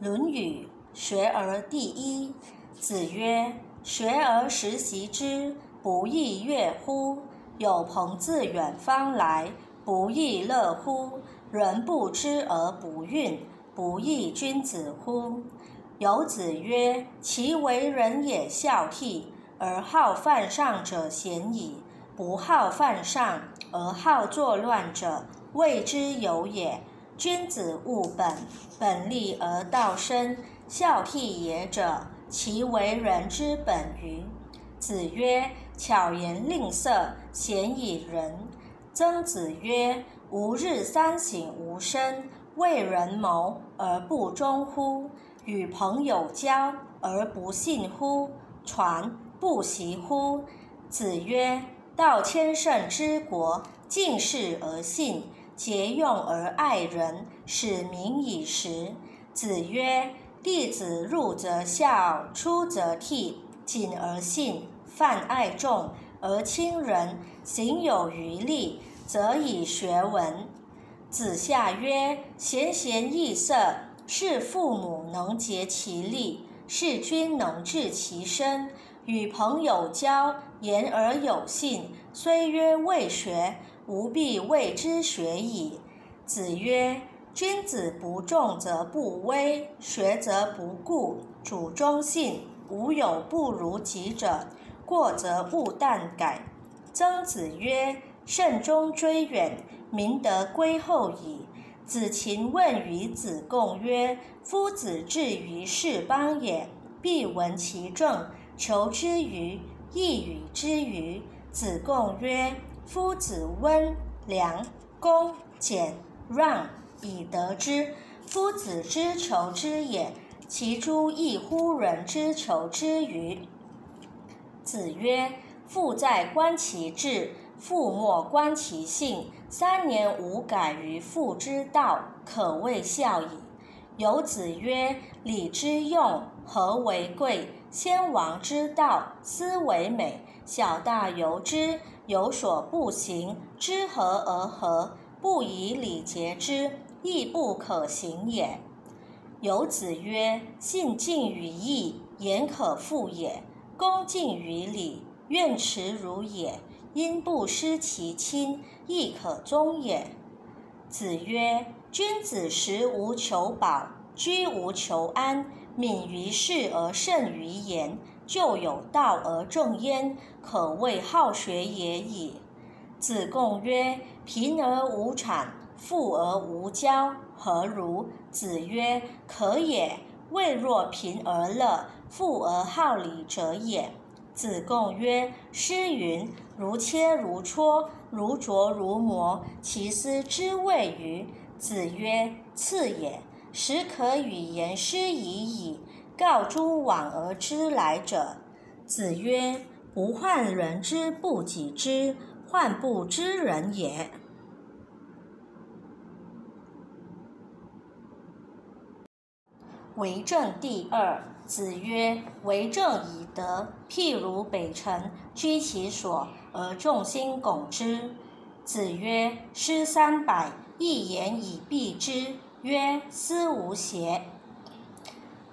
论语·学而第一。子曰：“学而时习之，不亦说乎？有朋自远方来，不亦乐乎？人不知而不愠，不亦君子乎？”有子曰：“其为人也孝悌，而好犯上者鲜矣；不好犯上而好作乱者，谓之有也。”君子务本，本立而道生。孝悌也者，其为人之本与？子曰：“巧言令色，鲜矣仁。”曾子曰：“吾日三省吾身：为人谋而不忠乎？与朋友交而不信乎？传不习乎？”子曰：“道千乘之国，敬事而信。”节用而爱人，使民以时。子曰：“弟子入则孝，出则悌，谨而信，泛爱众而亲仁，行有余力，则以学文。”子夏曰：“贤贤易色，是父母能竭其力，事君能治其身。与朋友交，言而有信，虽曰未学。”吾必谓之学矣。子曰：“君子不重则不威，学则不固，主忠信，无有不如己者。过则勿惮改。”曾子曰：“慎终追远，明德归后矣。”子禽问于子贡曰：“夫子至于是邦也，必闻其政，求之于亦与之于？”子贡曰。夫子温良恭俭让以得之。夫子之求之也，其诸异乎人之求之与？子曰：父在，观其志；父莫，观其性。三年无改于父之道，可谓孝矣。有子曰：礼之用，和为贵。先王之道，斯为美。小大由之，有所不行，知和而和，不以礼节之，亦不可行也。有子曰：信近于义，言可复也；恭敬于礼，愿耻辱也。因不失其亲，亦可忠也。子曰：君子食无求饱，居无求安。敏于事而慎于言，就有道而正焉，可谓好学也已。子贡曰：“贫而无谄，富而无骄，何如？”子曰：“可也。未若贫而乐，富而好礼者也。”子贡曰：“诗云：‘如切如磋，如琢如磨，其斯之谓与？’”子曰：“次也。”始可与言师已矣，告诸往而知来者。子曰：“不患人之不己知，患不知人也。”为政第二。子曰：“为政以德，譬如北辰，居其所而众星拱之。”子曰：“诗三百，一言以蔽之。”曰：思无邪。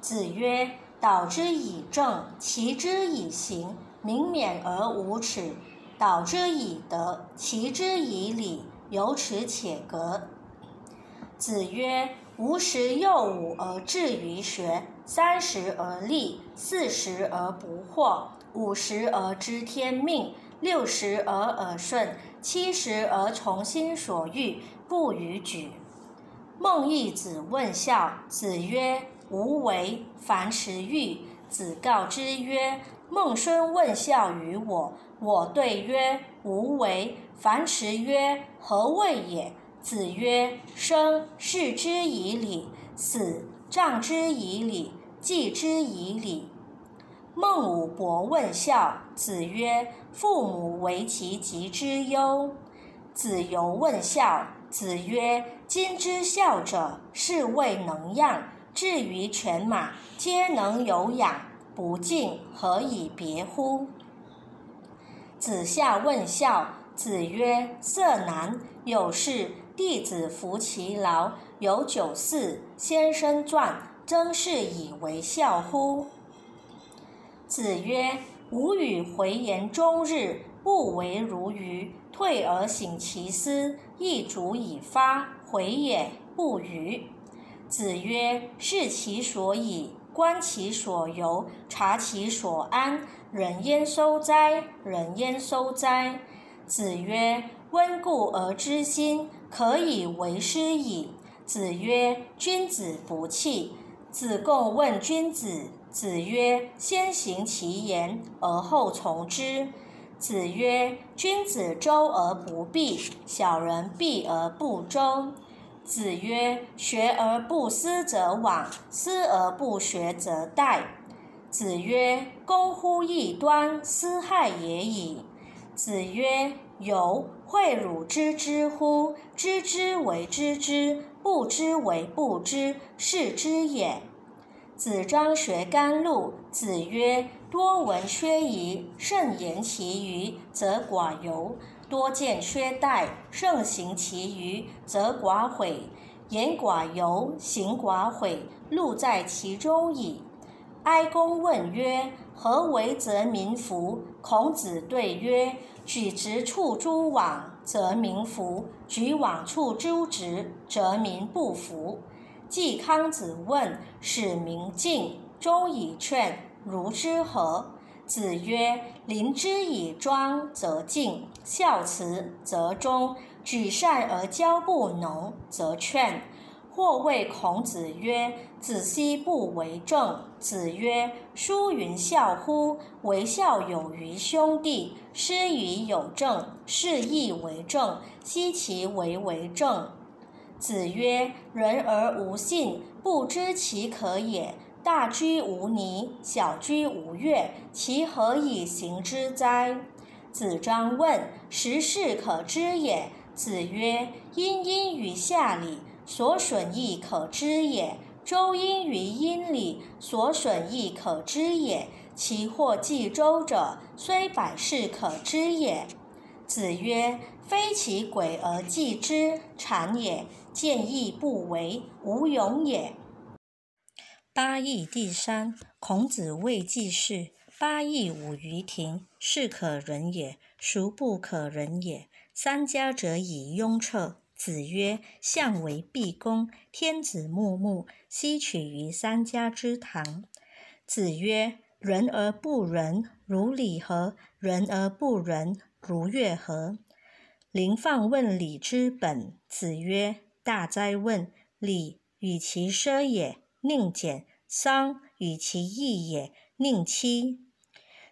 子曰：导之以政，齐之以刑，民免而无耻；导之以德，齐之以礼，有耻且格。子曰：吾十有五而志于学，三十而立，四十而不惑，五十而知天命，六十而耳顺，七十而从心所欲，不逾矩。孟懿子问孝，子曰：“无为。”樊迟欲，子告之曰：“孟孙问孝于我，我对曰：无为。”樊迟曰：“何谓也？”子曰：“生，视之以礼；死，葬之以礼；祭之以礼。”孟武伯问孝，子曰：“父母为其疾之忧。”子游问孝。子曰：“今之孝者，是谓能养。至于犬马，皆能有养，不敬，何以别乎？”子夏问孝，子曰：“色难。有事，弟子服其劳。有酒肆，先生传。曾是以为孝乎？”子曰：“吾与回言终日，不为如愚。退而省其思，亦足以发。回也不愚。”子曰：“视其所以，观其所由，察其所安。人焉收哉？人焉收哉？”子曰：“温故而知新，可以为师矣。”子曰：“君子不器。”子贡问君子。子曰：“先行其言，而后从之。”子曰：“君子周而不避，小人避而不周。”子曰：“学而不思则罔，思而不学则殆。”子曰：“攻乎异端，斯害也已。”子曰：“由诲汝知之乎？知之为知之，不知为不知，是知也。”子张学甘露。子曰：“多闻缺仪，慎言其余，则寡尤。”多见缺殆，盛行其余，则寡悔；言寡尤，行寡悔，路在其中矣。哀公问曰：“何为则民服？”孔子对曰：“举直处诸枉，则民服；举枉处诸直，则民不服。”季康子问：“使民敬，忠以劝，如之何？”子曰：“临之以庄，则敬；孝慈，则忠；举善而交不农，则劝。”或谓孔子曰：“子奚不为政？”子曰：“书云：‘孝乎？为孝有余兄弟。’师于有政，是亦为政。奚其为为政？”子曰：“人而无信，不知其可也。”大居无泥，小居无月，其何以行之哉？子张问：“十事可知也？”子曰：“殷殷于夏礼，所损益可知也；周殷于殷礼，所损益可知也。其或继周者，虽百世可知也。”子曰：“非其鬼而祭之，谄也；见义不为，无勇也。”八义第三，孔子谓季氏：“八义五于庭，是可忍也，孰不可忍也？三家者以雍彻。”子曰：“相为毕公，天子穆穆，奚取于三家之堂？”子曰：“仁而不仁，如礼何？仁而不仁，如乐何？”临放问礼之本。子曰：“大哉问！礼，与其奢也。”宁俭，丧与其义也；宁戚。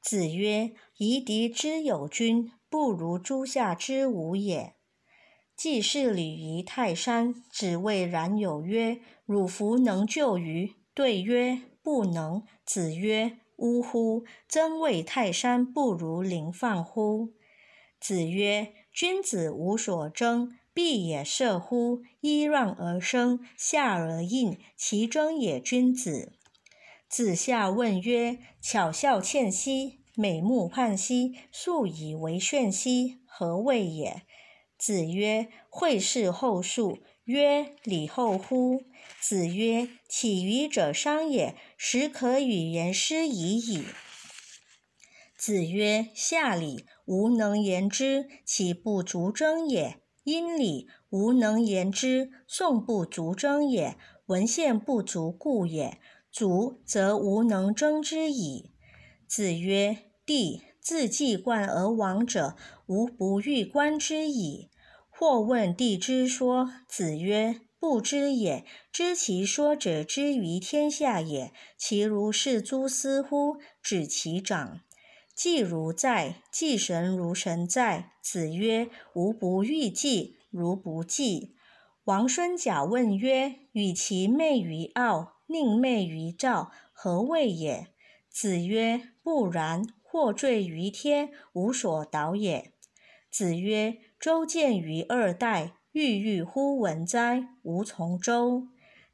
子曰：“夷狄之有君，不如诸夏之无也。”既是礼于泰山，子谓冉有曰：“汝弗能就于？”对曰：“不能。”子曰：“呜呼！曾谓泰山不如临放乎？”子曰：“君子无所争。”必也射乎！揖让而生，下而应，其争也君子。子夏问曰：“巧笑倩兮，美目盼兮，素以为炫兮，何谓也？”子曰：“惠氏后述。”曰：“礼后乎？”子曰：“起予者商也，始可与言师已矣。”子曰：“下礼，吾能言之，岂不足争也？”殷礼，吾能言之，宋不足争也；文献不足故也。足则无能争之矣。子曰：“帝自既冠而亡者，吾不欲观之矣。”或问帝之说，子曰：“不知也。知其说者，之于天下也。其如是诸斯乎？指其长。”祭如在，祭神如神在。子曰：“吾不欲祭，如不祭。”王孙贾问曰：“与其媚于傲，宁媚于赵，何谓也？”子曰：“不然。或坠于天，无所导也。”子曰：“周见于二代，郁郁乎文哉！吾从周。”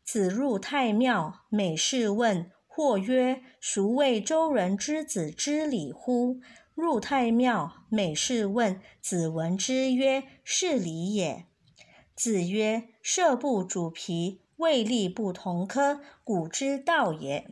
子入太庙，每事问。或曰：“孰谓周人之子知礼乎？”入太庙，每事问。子闻之曰：“是礼也。”子曰：“射不主皮，位立不同科，古之道也。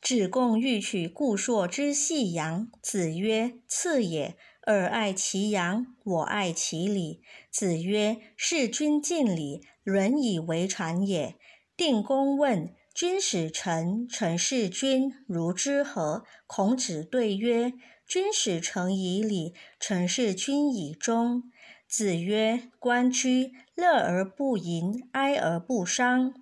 子贡欲取故硕之细阳，子曰：“次也。尔爱其阳，我爱其礼。”子曰：“事君敬礼，伦以为常也。”定公问：“君使臣，臣事君，如之何？”孔子对曰：“君使臣以礼，臣事君以忠。”子曰：“关雎，乐而不淫，哀而不伤。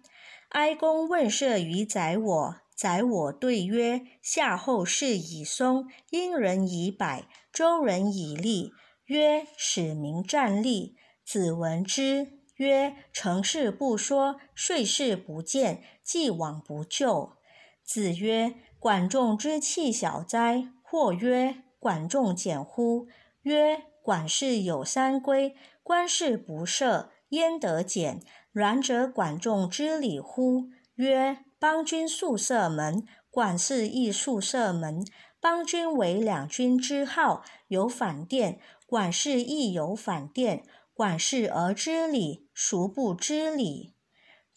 哀公问射于宰我。”宰我对曰：“夏后氏以松，殷人以柏，周人以栗。”曰：“使民战栗。”子闻之曰：“成事不说，遂事不见，既往不咎。”子曰：“管仲之器小哉？”或曰：“管仲简乎？”曰：“管氏有三规，官事不赦，焉得简？然则管仲之礼乎？”曰：邦君宿舍门，管氏亦宿舍门。邦君为两军之号，有反殿；管氏亦有反殿。管氏而知礼，孰不知礼？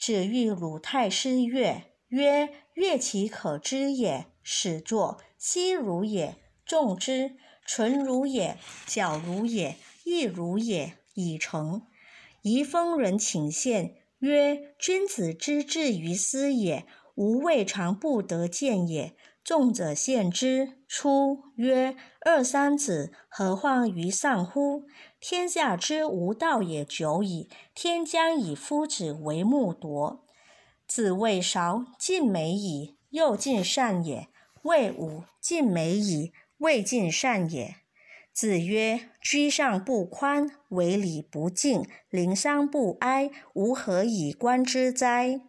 子欲鲁太师乐，曰：乐其可知也。始作，昔如也，众之，纯如也，矫如也，亦如也，已成。宜丰人请献。曰：君子之志于斯也，吾未尝不得见也。众者献之。出曰：二三子，何患于上乎？天下之无道也久矣，天将以夫子为木铎。子谓韶：尽美矣，又尽善也。谓武：尽美矣，未尽善也。子曰：居上不宽，为礼不敬，临丧不哀，吾何以观之哉？